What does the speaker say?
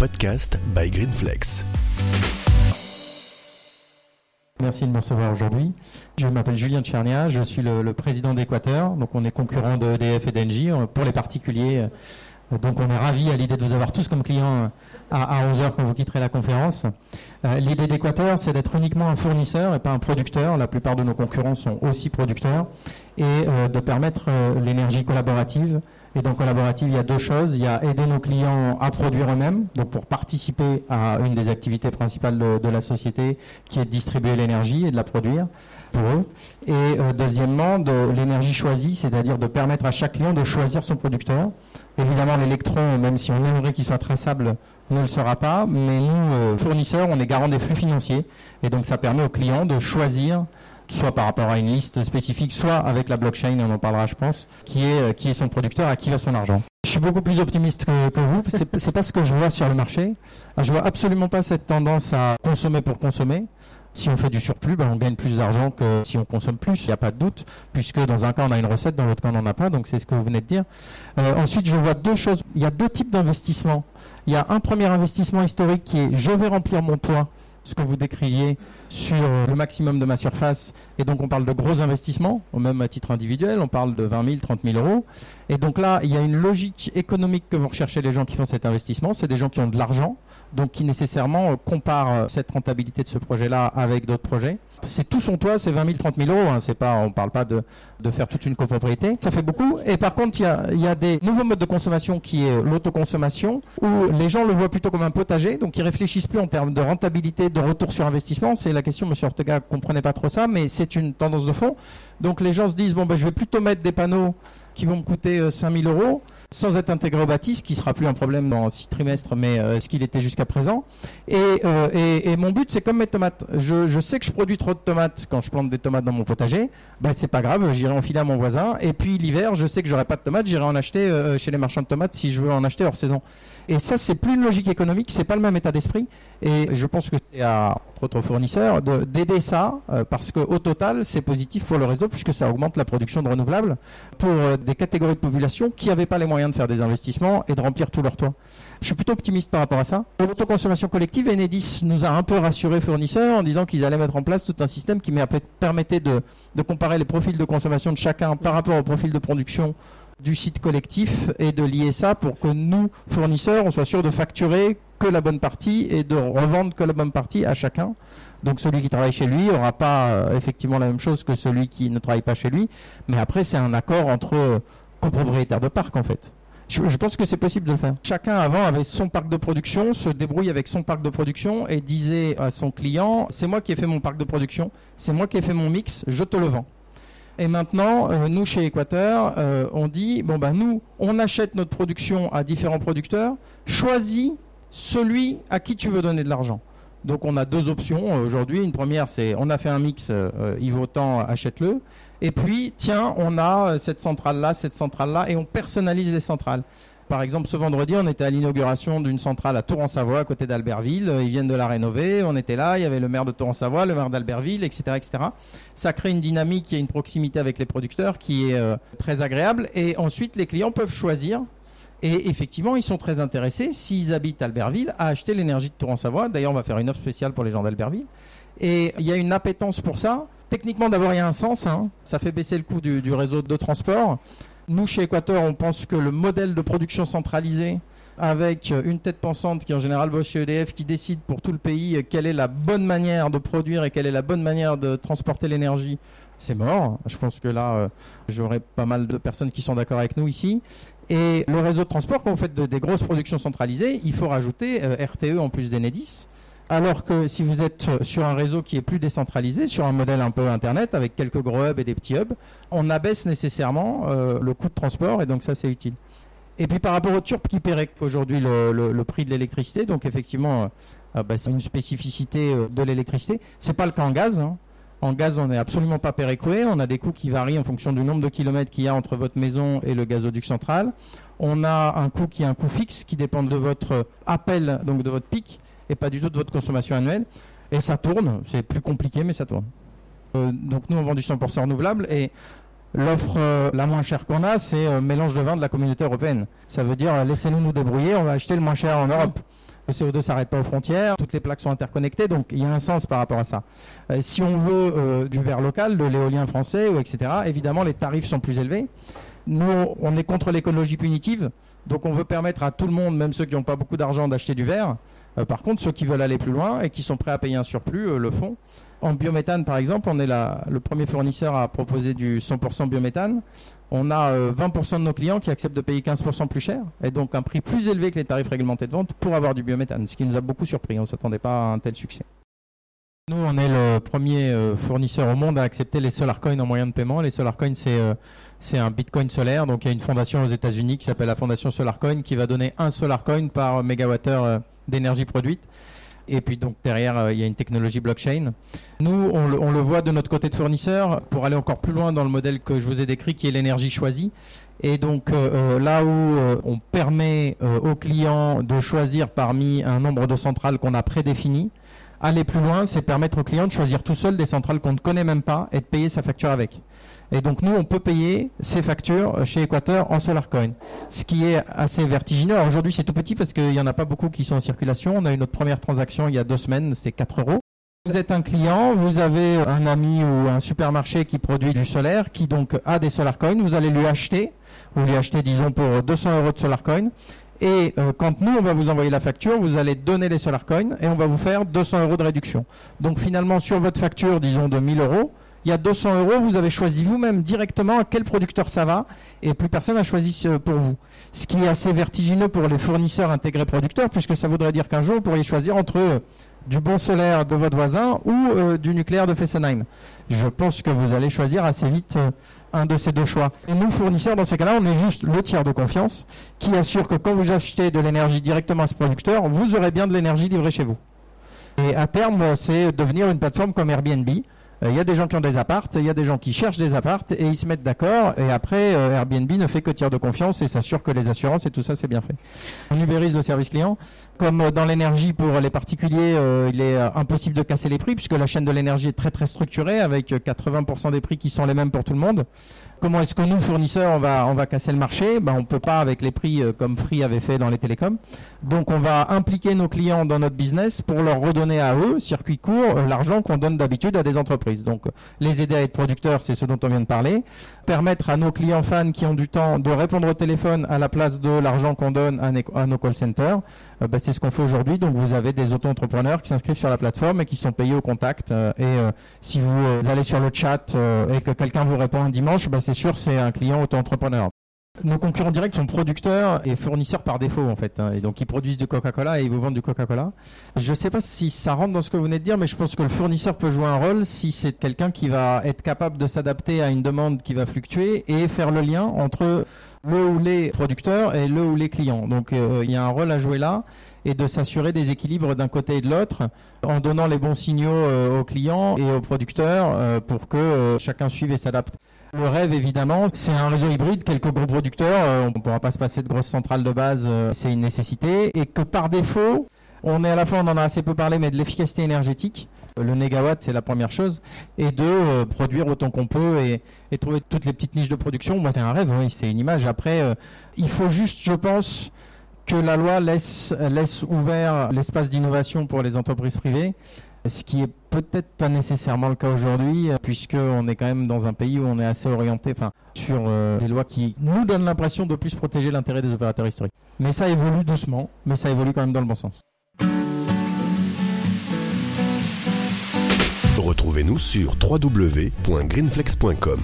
podcast by Greenflex. Merci de me recevoir aujourd'hui. Je m'appelle Julien Tchernia, je suis le, président d'Équateur. Donc on est concurrent de EDF et d'Engie pour les particuliers. Donc on est ravis à l'idée de vous avoir tous comme clients à, 11h quand vous quitterez la conférence. Euh, l'idée d'Équateur, c'est d'être uniquement un fournisseur et pas un producteur. La plupart de nos concurrents sont aussi producteurs. Et euh, de permettre euh, l'énergie collaborative. Et dans collaborative, il y a deux choses. Il y a aider nos clients à produire eux-mêmes, donc pour participer à une des activités principales de, la société, qui est de distribuer l'énergie et de la produire pour eux. Et deuxièmement, de l'énergie choisie, c'est-à-dire de permettre à chaque client de choisir son producteur. Évidemment, l'électron, même si on aimerait qu'il soit traçable, ne le sera pas, mais nous, euh, fournisseurs, on est garant des flux financiers. Et donc ça permet aux clients de choisir soit par rapport à une liste spécifique, soit avec la blockchain, on en parlera je pense, qui est, euh, qui est son producteur, à qui va son argent. Je suis beaucoup plus optimiste que, que vous, c'est pas ce que je vois sur le marché. Je vois absolument pas cette tendance à consommer pour consommer. Si on fait du surplus, ben on gagne plus d'argent que si on consomme plus, il n'y a pas de doute, puisque dans un cas on a une recette, dans l'autre cas on n'en a pas, donc c'est ce que vous venez de dire. Euh, ensuite, je vois deux choses. Il y a deux types d'investissements. Il y a un premier investissement historique qui est je vais remplir mon toit, ce que vous décriviez sur le maximum de ma surface. Et donc on parle de gros investissements, au même à titre individuel, on parle de 20 000, 30 000 euros. Et donc là, il y a une logique économique que vont rechercher les gens qui font cet investissement. C'est des gens qui ont de l'argent, donc qui nécessairement euh, comparent euh, cette rentabilité de ce projet-là avec d'autres projets. C'est tout son toit, c'est 20 000, 30 000 euros. Hein. C'est pas, on parle pas de, de faire toute une copropriété. Ça fait beaucoup. Et par contre, il y a, y a des nouveaux modes de consommation qui est l'autoconsommation, où les gens le voient plutôt comme un potager, donc ils réfléchissent plus en termes de rentabilité, de retour sur investissement. C'est question, Monsieur Ortega comprenait pas trop ça, mais c'est une tendance de fond. Donc les gens se disent bon ben je vais plutôt mettre des panneaux qui vont me coûter 5000 euh, euros sans être intégré au bâti, ce qui sera plus un problème dans six trimestres, mais euh, ce qu'il était jusqu'à présent? Euh, et, mon but, c'est comme mes tomates. Je, sais que je produis trop de tomates quand je plante des tomates dans mon potager. Ben c'est pas grave, j'irai enfiler à mon voisin. Et puis l'hiver, je sais que j'aurai pas de tomates, j'irai en acheter chez les marchands de tomates si je veux en acheter hors saison. Et ça, c'est plus une logique économique, c'est pas le même état d'esprit. Et je pense que c'est à notre fournisseur d'aider ça, parce qu'au total, c'est positif pour le réseau puisque ça augmente la production de renouvelables pour des catégories de population qui n'avaient pas les moyens de faire des investissements et de remplir tout leur toit. Je suis plutôt optimiste par rapport à ça. Pour l'autoconsommation collective, Enedis nous a un peu rassuré fournisseurs en disant qu'ils allaient mettre en place tout un système qui permettait de, de comparer les profils de consommation de chacun par rapport au profil de production du site collectif et de lier ça pour que nous, fournisseurs, on soit sûr de facturer que la bonne partie et de revendre que la bonne partie à chacun. Donc celui qui travaille chez lui n'aura pas euh, effectivement la même chose que celui qui ne travaille pas chez lui. Mais après, c'est un accord entre euh, copropriétaires de parc en fait. Je, je pense que c'est possible de le faire. Chacun avant avait son parc de production, se débrouille avec son parc de production et disait à son client, c'est moi qui ai fait mon parc de production, c'est moi qui ai fait mon mix, je te le vends. Et maintenant, euh, nous chez Équateur, euh, on dit bon ben nous, on achète notre production à différents producteurs. Choisis celui à qui tu veux donner de l'argent. Donc on a deux options euh, aujourd'hui. Une première, c'est on a fait un mix, il vaut tant, achète-le. Et puis tiens, on a cette centrale là, cette centrale là, et on personnalise les centrales. Par exemple, ce vendredi, on était à l'inauguration d'une centrale à Tour-en-Savoie, à côté d'Albertville. Ils viennent de la rénover. On était là. Il y avait le maire de Tour-en-Savoie, le maire d'Albertville, etc., etc. Ça crée une dynamique et une proximité avec les producteurs qui est euh, très agréable. Et ensuite, les clients peuvent choisir et effectivement, ils sont très intéressés, s'ils habitent Albertville, à acheter l'énergie de Tour-en-Savoie. D'ailleurs, on va faire une offre spéciale pour les gens d'Albertville. Et il y a une appétence pour ça. Techniquement, d'abord, il y a un sens. Hein. Ça fait baisser le coût du, du réseau de transport. Nous, chez Équateur, on pense que le modèle de production centralisé, avec une tête pensante qui en général bosse chez EDF, qui décide pour tout le pays quelle est la bonne manière de produire et quelle est la bonne manière de transporter l'énergie, c'est mort. Je pense que là, euh, j'aurai pas mal de personnes qui sont d'accord avec nous ici. Et le réseau de transport, quand vous faites des grosses productions centralisées, il faut rajouter euh, RTE en plus d'Enedis. Alors que si vous êtes sur un réseau qui est plus décentralisé, sur un modèle un peu Internet, avec quelques gros hubs et des petits hubs, on abaisse nécessairement euh, le coût de transport et donc ça c'est utile. Et puis par rapport aux Turcs qui paieraient aujourd'hui le, prix de l'électricité, donc effectivement euh, euh, bah, c'est une spécificité de l'électricité. C'est pas le cas en gaz. Hein. En gaz, on n'est absolument pas péréqué. On a des coûts qui varient en fonction du nombre de kilomètres qu'il y a entre votre maison et le gazoduc central. On a un coût qui est un coût fixe qui dépend de votre appel, donc de votre pic et pas du tout de votre consommation annuelle. Et ça tourne, c'est plus compliqué, mais ça tourne. Euh, donc nous, on vend du 100% renouvelable et l'offre euh, la moins chère qu'on a, c'est euh, mélange de vin de la communauté européenne. Ça veut dire, laissez-nous nous débrouiller, on va acheter le moins cher en Europe. Le CO2 s'arrête pas aux frontières, toutes les plaques sont interconnectées, donc il y a un sens par rapport à ça. Euh, si on veut euh, du verre local, de l'éolien français, etc., évidemment les tarifs sont plus élevés. Nous, on est contre l'écologie punitive, donc on veut permettre à tout le monde, même ceux qui n'ont pas beaucoup d'argent, d'acheter du verre. Euh, par contre, ceux qui veulent aller plus loin et qui sont prêts à payer un surplus le font. En biométhane, par exemple, on est le premier fournisseur à proposer du 100% biométhane. On a 20% de nos clients qui acceptent de payer 15% plus cher et donc un prix plus élevé que les tarifs réglementés de vente pour avoir du biométhane, ce qui nous a beaucoup surpris. On ne s'attendait pas à un tel succès. Nous, on est le premier fournisseur au monde à accepter les solar coins en moyen de paiement. Les solar coins, c'est un bitcoin solaire. Donc il y a une fondation aux États-Unis qui s'appelle la fondation Solarcoin qui va donner un solar coin par mégawattheure euh, d'énergie produite. Et puis donc derrière, euh, il y a une technologie blockchain. Nous, on le, voit de notre côté de fournisseur pour aller encore plus loin dans le modèle que je vous ai décrit, qui est l'énergie choisie. Et donc euh, là où on permet aux clients de choisir parmi un nombre de centrales qu'on a prédéfinies, aller plus loin, c'est permettre aux clients de choisir tout seul des centrales qu'on ne connaît même pas et de payer sa facture avec. Et donc nous, on peut payer ces factures chez Equateur en Solarcoin, ce qui est assez vertigineux. Aujourd'hui, c'est tout petit parce qu'il n'y en a pas beaucoup qui sont en circulation. On a eu notre première transaction il y a deux semaines, c'était 4 euros. Vous êtes un client, vous avez un ami ou un supermarché qui produit du solaire, qui donc a des Solarcoins, vous allez lui acheter, vous lui achetez disons pour 200 euros de Solarcoin, et euh, quand nous, on va vous envoyer la facture, vous allez donner les Solarcoins et on va vous faire 200 euros de réduction. Donc finalement, sur votre facture, disons de 1000 euros, il y a 200 euros, vous avez choisi vous-même directement à quel producteur ça va, et plus personne n'a choisi pour vous. Ce qui est assez vertigineux pour les fournisseurs intégrés producteurs, puisque ça voudrait dire qu'un jour, vous pourriez choisir entre euh, du bon solaire de votre voisin ou euh, du nucléaire de Fessenheim. Je pense que vous allez choisir assez vite euh, un de ces deux choix. Et nous, fournisseurs, dans ces cas-là, on est juste le tiers de confiance qui assure que quand vous achetez de l'énergie directement à ce producteur, vous aurez bien de l'énergie livrée chez vous. Et à terme, c'est devenir une plateforme comme Airbnb il euh, y a des gens qui ont des appartes, il y a des gens qui cherchent des appartes et ils se mettent d'accord. Et après, euh, Airbnb ne fait que tiers de confiance et s'assure que les assurances et tout ça, c'est bien fait. On ubérise le service client. Comme dans l'énergie pour les particuliers, euh, il est impossible de casser les prix puisque la chaîne de l'énergie est très très structurée avec 80% des prix qui sont les mêmes pour tout le monde. Comment est-ce que nous, fournisseurs, on va, on va casser le marché? Ben, On ne peut pas avec les prix comme Free avait fait dans les télécoms. Donc on va impliquer nos clients dans notre business pour leur redonner à eux, circuit court, l'argent qu'on donne d'habitude à des entreprises. Donc les aider à être producteurs, c'est ce dont on vient de parler. Permettre à nos clients fans qui ont du temps de répondre au téléphone à la place de l'argent qu'on donne à, nos call centers, euh, bah, c'est ce qu'on fait aujourd'hui. Donc vous avez des auto-entrepreneurs qui s'inscrivent sur la plateforme et qui sont payés au contact. Euh, et euh, si vous allez sur le chat et que quelqu'un vous répond un dimanche, bah, c'est sûr c'est un client auto-entrepreneur. Nos concurrents directs sont producteurs et fournisseurs par défaut en fait. Hein. et donc ils produisent du Coca-Cola et ils vous vendent du Coca-Cola. Je ne sais pas si ça rentre dans ce que vous venez de dire, mais je pense que le fournisseur peut jouer un rôle si c'est quelqu'un qui va être capable de s'adapter à une demande qui va fluctuer et faire le lien entre le ou les producteurs et le ou les clients. Donc euh, il y a un rôle à jouer là et de s'assurer des équilibres d'un côté et de l'autre en donnant les bons signaux euh, aux clients et aux producteurs euh, pour que chacun suive et s'adapte. Le rêve, évidemment, c'est un réseau hybride, quelques gros producteurs. Euh, on ne pourra pas se passer de grosses centrales de base, euh, c'est une nécessité. Et que par défaut, on est à la fois, on en a assez peu parlé, mais de l'efficacité énergétique. Euh, le négawatt, c'est la première chose. Et de produire autant qu'on peut et, trouver toutes les petites niches de production. Moi, c'est un rêve, oui, c'est une image. Après, il faut juste, je pense, que la loi laisse, laisse ouvert l'espace d'innovation pour les entreprises privées ce qui est peut-être pas nécessairement le cas aujourd'hui, puisqu'on est quand même dans un pays où on est assez orienté enfin, sur euh, des lois qui nous donnent l'impression de plus protéger l'intérêt des opérateurs historiques. Mais ça évolue doucement, mais ça évolue quand même dans le bon sens. Retrouvez-nous sur www.greenflex.com.